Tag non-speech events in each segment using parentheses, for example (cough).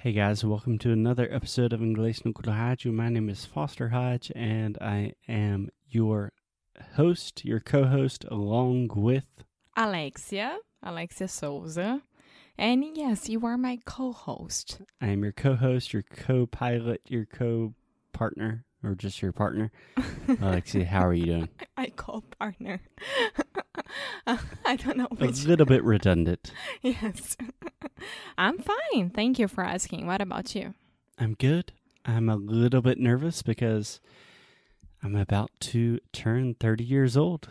Hey guys, welcome to another episode of Inglês no Rádio. My name is Foster Hodge, and I am your host, your co-host, along with Alexia, Alexia Souza. And yes, you are my co host. I am your co-host, your co-pilot, your co-partner, or just your partner. (laughs) Alexia, how are you doing? (laughs) I call partner. (laughs) I don't know A little bit redundant. Yes. I'm fine. Thank you for asking. What about you? I'm good. I'm a little bit nervous because I'm about to turn 30 years old.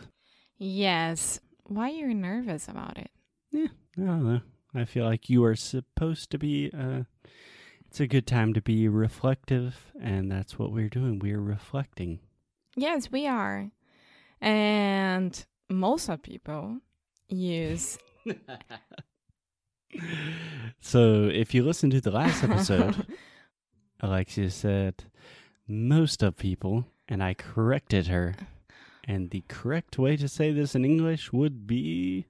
Yes. Why are you nervous about it? Yeah, I don't know. I feel like you are supposed to be. Uh, it's a good time to be reflective, and that's what we're doing. We're reflecting. Yes, we are. And most of people use. (laughs) so, if you listen to the last episode, (laughs) Alexia said most of people, and I corrected her. And the correct way to say this in English would be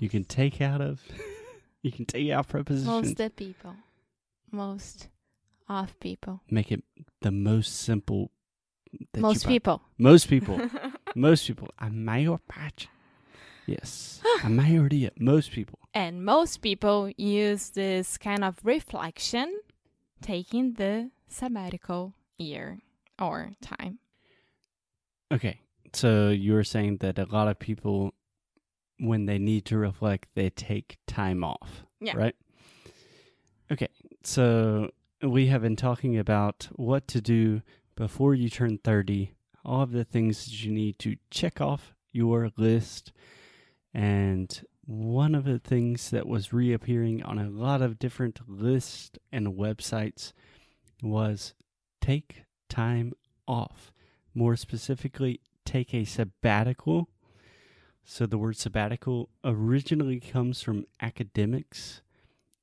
you can take out of (laughs) you can take out prepositions. most of people. Most off people. Make it the most simple. most people. Most people. (laughs) most people. A maior parte. Yes. A maioria. Most people. And most people use this kind of reflection taking the sabbatical year or time. Okay. So you were saying that a lot of people, when they need to reflect, they take time off. Yeah. Right? Okay. So we have been talking about what to do before you turn 30, all of the things that you need to check off your list. And one of the things that was reappearing on a lot of different lists and websites was take time off. More specifically, take a sabbatical. So the word sabbatical originally comes from academics,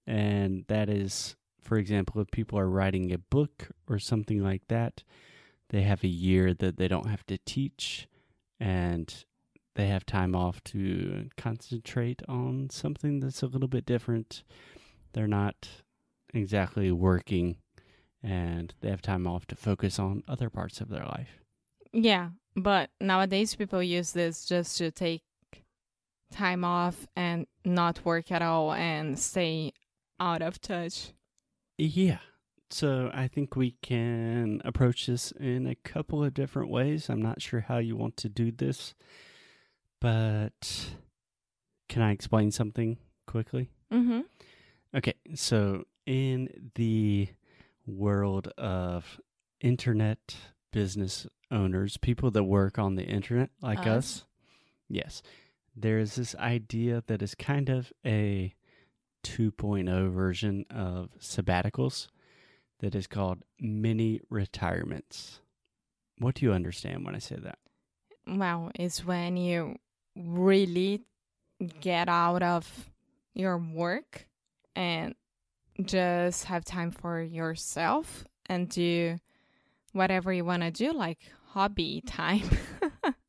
and that is, for example, if people are writing a book or something like that, they have a year that they don't have to teach, and they have time off to concentrate on something that's a little bit different. They're not exactly working, and they have time off to focus on other parts of their life. Yeah, but nowadays people use this just to take time off and not work at all and stay out of touch. Yeah. So I think we can approach this in a couple of different ways. I'm not sure how you want to do this, but can I explain something quickly? Mm-hmm. Okay. So in the world of internet business owners, people that work on the internet like Us. us, yes, there is this idea that is kind of a 2.0 version of sabbaticals that is called mini retirements. What do you understand when I say that? Well, it's when you really get out of your work and just have time for yourself and do whatever you want to do, like hobby (laughs) time.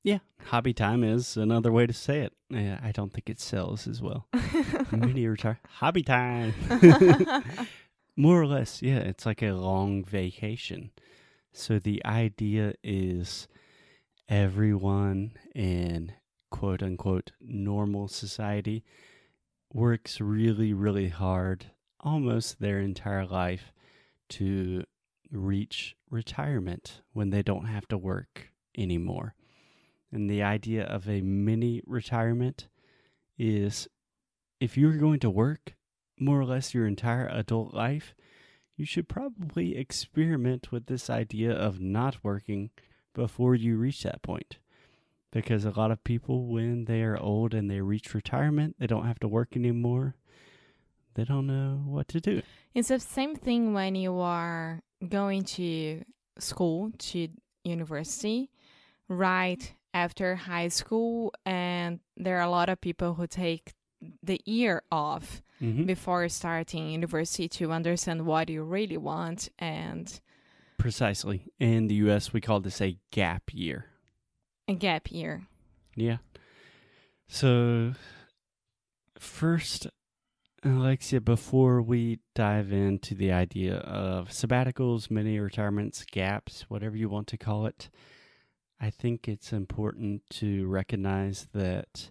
Yeah, hobby time is another way to say it. Yeah, I don't think it sells as well. (laughs) mini retire hobby time. (laughs) More or less, yeah, it's like a long vacation. So the idea is everyone in quote unquote normal society works really, really hard almost their entire life to reach retirement when they don't have to work anymore. And the idea of a mini retirement is if you're going to work more or less your entire adult life, you should probably experiment with this idea of not working before you reach that point. Because a lot of people, when they are old and they reach retirement, they don't have to work anymore. They don't know what to do. It's the same thing when you are going to school, to university, right after high school, and there are a lot of people who take the year off Mm-hmm. before starting university to understand what you really want and Precisely. In the US, we call this a gap year. a gap year. Yeah. So, first, Alexia, before we dive into the idea of sabbaticals, mini retirements, gaps, whatever you want to call it, I think it's important to recognize that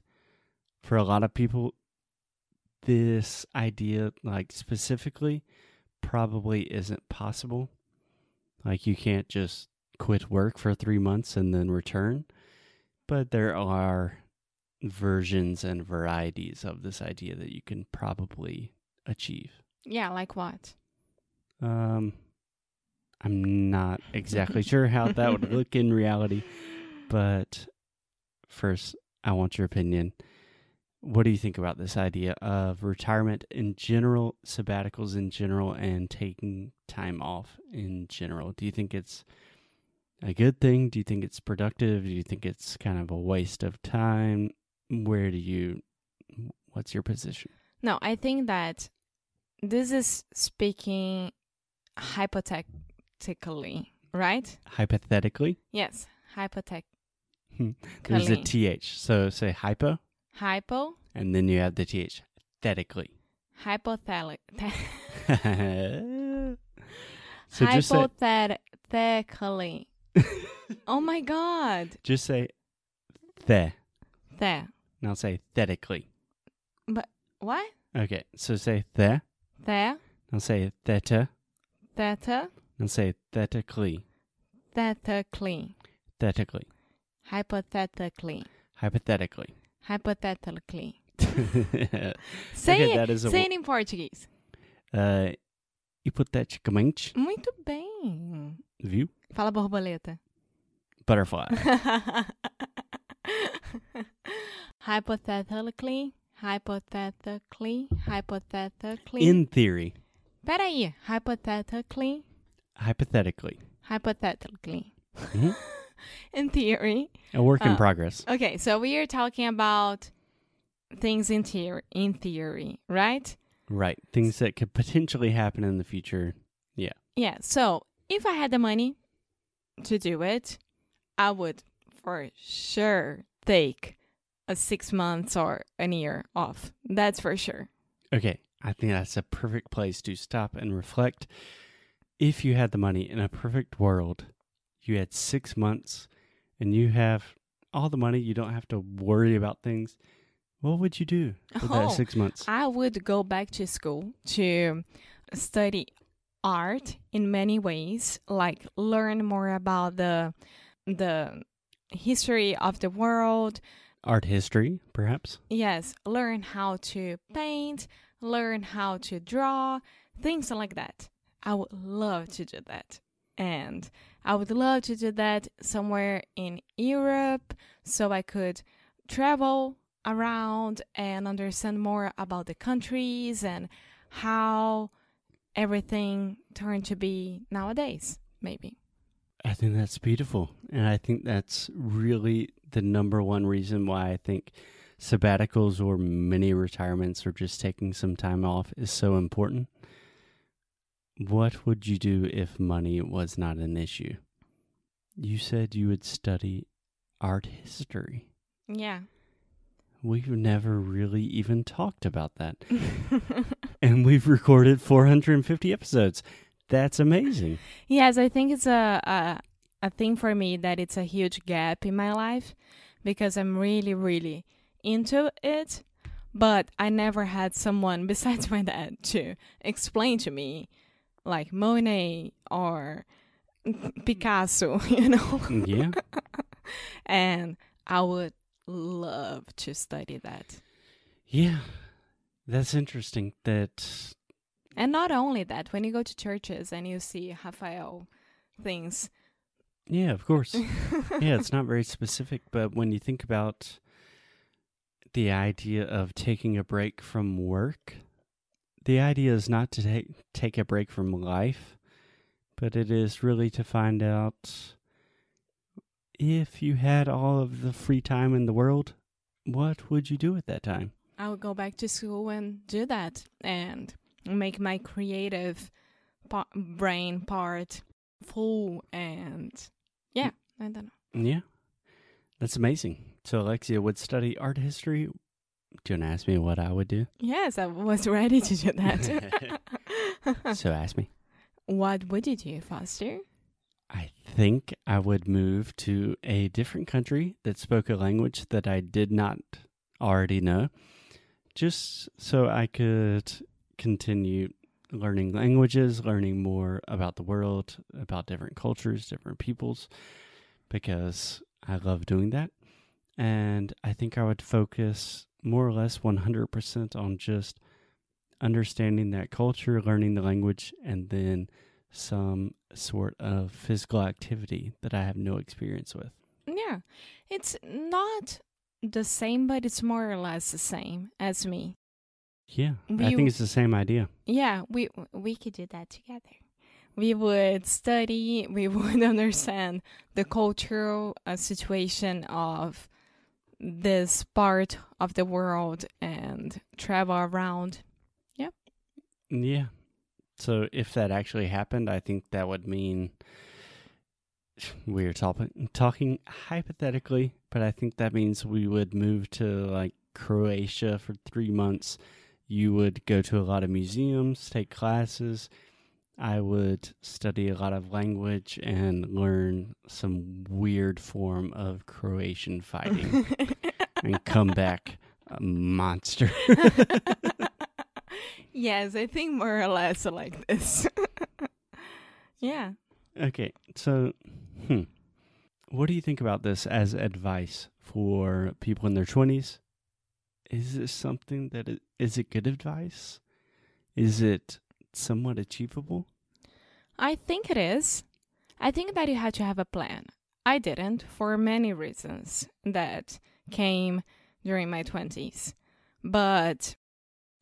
for a lot of people, this idea, like specifically, probably isn't possible. Like, you can't just quit work for three months and then return. But there are versions and varieties of this idea that you can probably achieve. Yeah, like what? Um, I'm not exactly (laughs) sure how that would look in reality, but first, I want your opinion. What do you think about this idea of retirement in general, sabbaticals in general, and taking time off in general? Do you think it's a good thing? Do you think it's productive? Do you think it's kind of a waste of time? Where do you, what's your position? No, I think that this is speaking hypothetically, right? Hypothetically, Yes, hypothec. Hmm. there's a th. So say hypo, Hypo, and then you add the th. Thetically. hypothelic. (laughs) so hypothetically. (laughs) oh my god. just say the. There. Now say thetically. But what? Okay, so say the. There. Now say theta. Theta. Now say thetically. Thetically. Thetically. Hypothetically. Hypothetically. Hypothetically. (laughs) okay, Say it. that is a Say it in Portuguese. uh, hipoteticamente, Muito bem. viu? Fala borboleta. Butterfly. (laughs) hypothetically, hypothetically, hypothetically. In theory, Peraí, hypothetically, hypothetically. hypothetically. Mhm. (laughs) in theory. A work in Uh, progress. Okay, so we are talking about things in theory, in theory, right? Right. Things that could potentially happen in the future. Yeah. Yeah. So if I had the money to do it, I would for sure take a six months or a year off. That's for sure. Okay. I think that's a perfect place to stop and reflect. If you had the money in a perfect world, you had six months and you have all the money, you don't have to worry about things. What would you do for that oh, six months? I would go back to school to study art in many ways, like learn more about the the history of the world. Art history, perhaps? Yes, learn how to paint, learn how to draw, things like that. I would love to do that. And I would love to do that somewhere in Europe so I could travel around and understand more about the countries and how everything turned to be nowadays, maybe. I think that's beautiful. And I think that's really the number one reason why I think sabbaticals or mini retirements or just taking some time off is so important. What would you do if money was not an issue? You said you would study art history. Yeah. We've never really even talked about that. (laughs) And we've recorded 450 episodes. That's amazing. Yes, I think it's a, a a thing for me that it's a huge gap in my life because I'm really really into it, but I never had someone (laughs) besides my dad to explain to me like Monet or Picasso, (laughs) you know. Yeah. (laughs) and I would love to study that. Yeah. That's interesting that And not only that, when you go to churches and you see Raphael things. Yeah, of course. (laughs) yeah, it's not very specific, but when you think about the idea of taking a break from work, the idea is not to take take a break from life, but it is really to find out if you had all of the free time in the world, what would you do at that time? I would go back to school and do that and make my creative pa- brain part full and yeah, I don't know. Yeah. That's amazing. So Alexia would study art history, Do you want to ask me what I would do? Yes, I was ready to do that. (laughs) so ask me. what would you do, Foster? I think I would move to a different country that spoke a language that I did not already know, just so I could continue learning languages, learning more about the world, about different cultures, different peoples, because I love doing that. And I think I would focus more or less 100% on just understanding that culture, learning the language, and then some sort of physical activity that I have no experience with. Yeah, it's not the same, but it's more or less the same as me. Yeah, I think it's the same idea. Yeah, we we could do that together. We would study, we (laughs) would understand the cultural uh, situation of this part of the world and travel around. Yeah. Yeah. So if that actually happened, I think that would mean (sighs) we are talking talking hypothetically, but I think that means we would move to like Croatia for three months. You would go to a lot of museums, take classes. I would study a lot of language and learn some weird form of Croatian fighting (laughs) and come back a monster. (laughs) yes, I think more or less like this. (laughs) yeah. Okay, so, hmm, what do you think about this as advice for people in their twenties? Is this something that is, is it good advice? Is it somewhat achievable? I think it is. I think that you had to have a plan. I didn't for many reasons that came during my 20s. But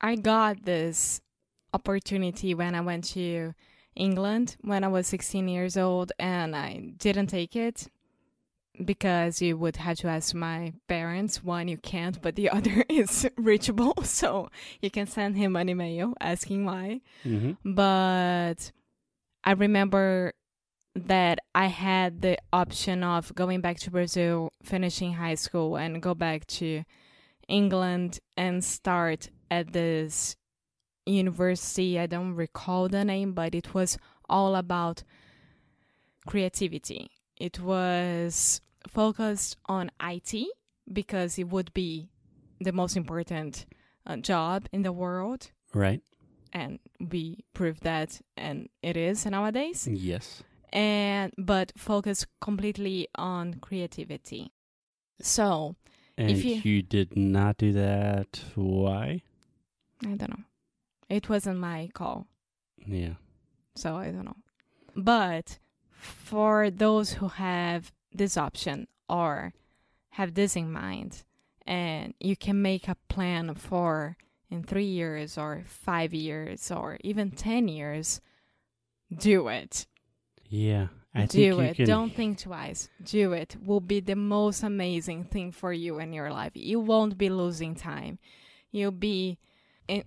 I got this opportunity when I went to England when I was 16 years old and I didn't take it because you would have to ask my parents. One, you can't, but the (laughs) other is reachable. (laughs) So you can send him an email asking why Mm-hmm. but I remember that I had the option of going back to Brazil, finishing high school, and go back to England and start at this university. I don't recall the name, but it was all about creativity. It was focused on IT because it would be the most important uh, job in the world Right. and we proved that and it is nowadays Yes. and but focus completely on creativity so And If you, you- did not do that. Why? i don't know it wasn't my call Yeah. so i don't know but for those who have this option or have this in mind and you can make a plan for in three years or five years or even ten years do it Yeah. I think do it. can. Don't think twice. Do it. Will be the most amazing thing for you in your life. You won't be losing time. You'll be en-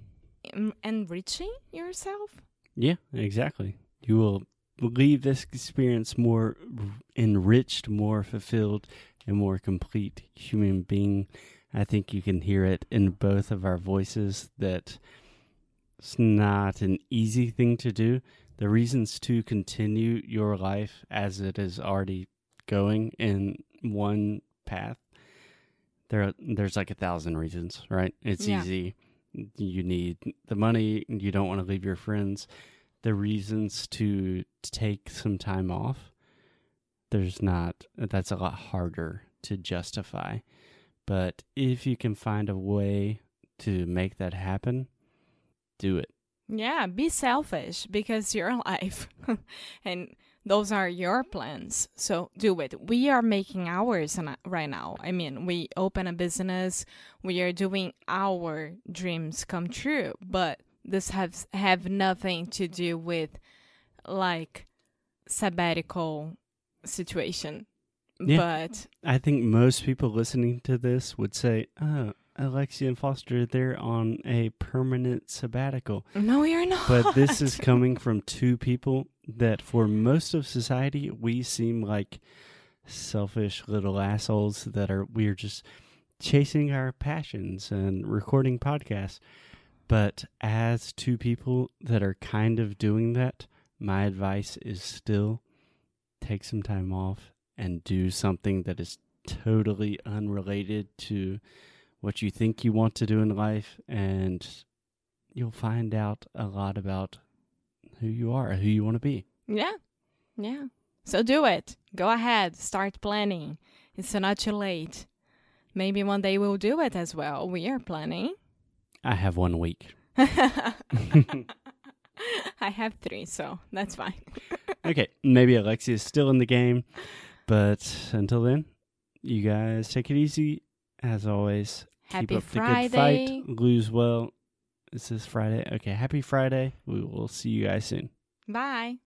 en- enriching yourself. Yeah, exactly. You will leave this experience more enriched, more fulfilled, and more complete human being. I think you can hear it in both of our voices that it's not an easy thing to do. The reasons to continue your life as it is already going in one path, there there's like a thousand reasons, right? It's Yeah. easy. You need the money, you don't want to leave your friends the reasons to take some time off, there's not, that's a lot harder to justify. But if you can find a way to make that happen, do it. Yeah, be selfish because your (laughs) life and those are your plans. So do it. We are making ours right now. I mean, we open a business, we are doing our dreams come true, but this has have nothing to do with like sabbatical situation. Yeah. But I think most people listening to this would say, oh, Alexia and Foster, they're on a permanent sabbatical. no, you're not. But this is (laughs) coming from two people that, for most of society, we seem like selfish little assholes that are, we're just chasing our passions and recording podcasts. But as two people that are kind of doing that, my advice is still take some time off and do something that is totally unrelated to what you think you want to do in life. And you'll find out a lot about who you are, who you want to be. Yeah. Yeah. So do it. Go ahead. Start planning. It's not too late. Maybe one day we'll do it as well. We are planning. I have one week. (laughs) (laughs) I have three, so that's fine. (laughs) okay, maybe Alexia is still in the game, but until then, you guys take it easy. As always, Happy keep up Friday. the good fight. Lose well. This is this Friday? Okay, happy Friday. We will see you guys soon. Bye.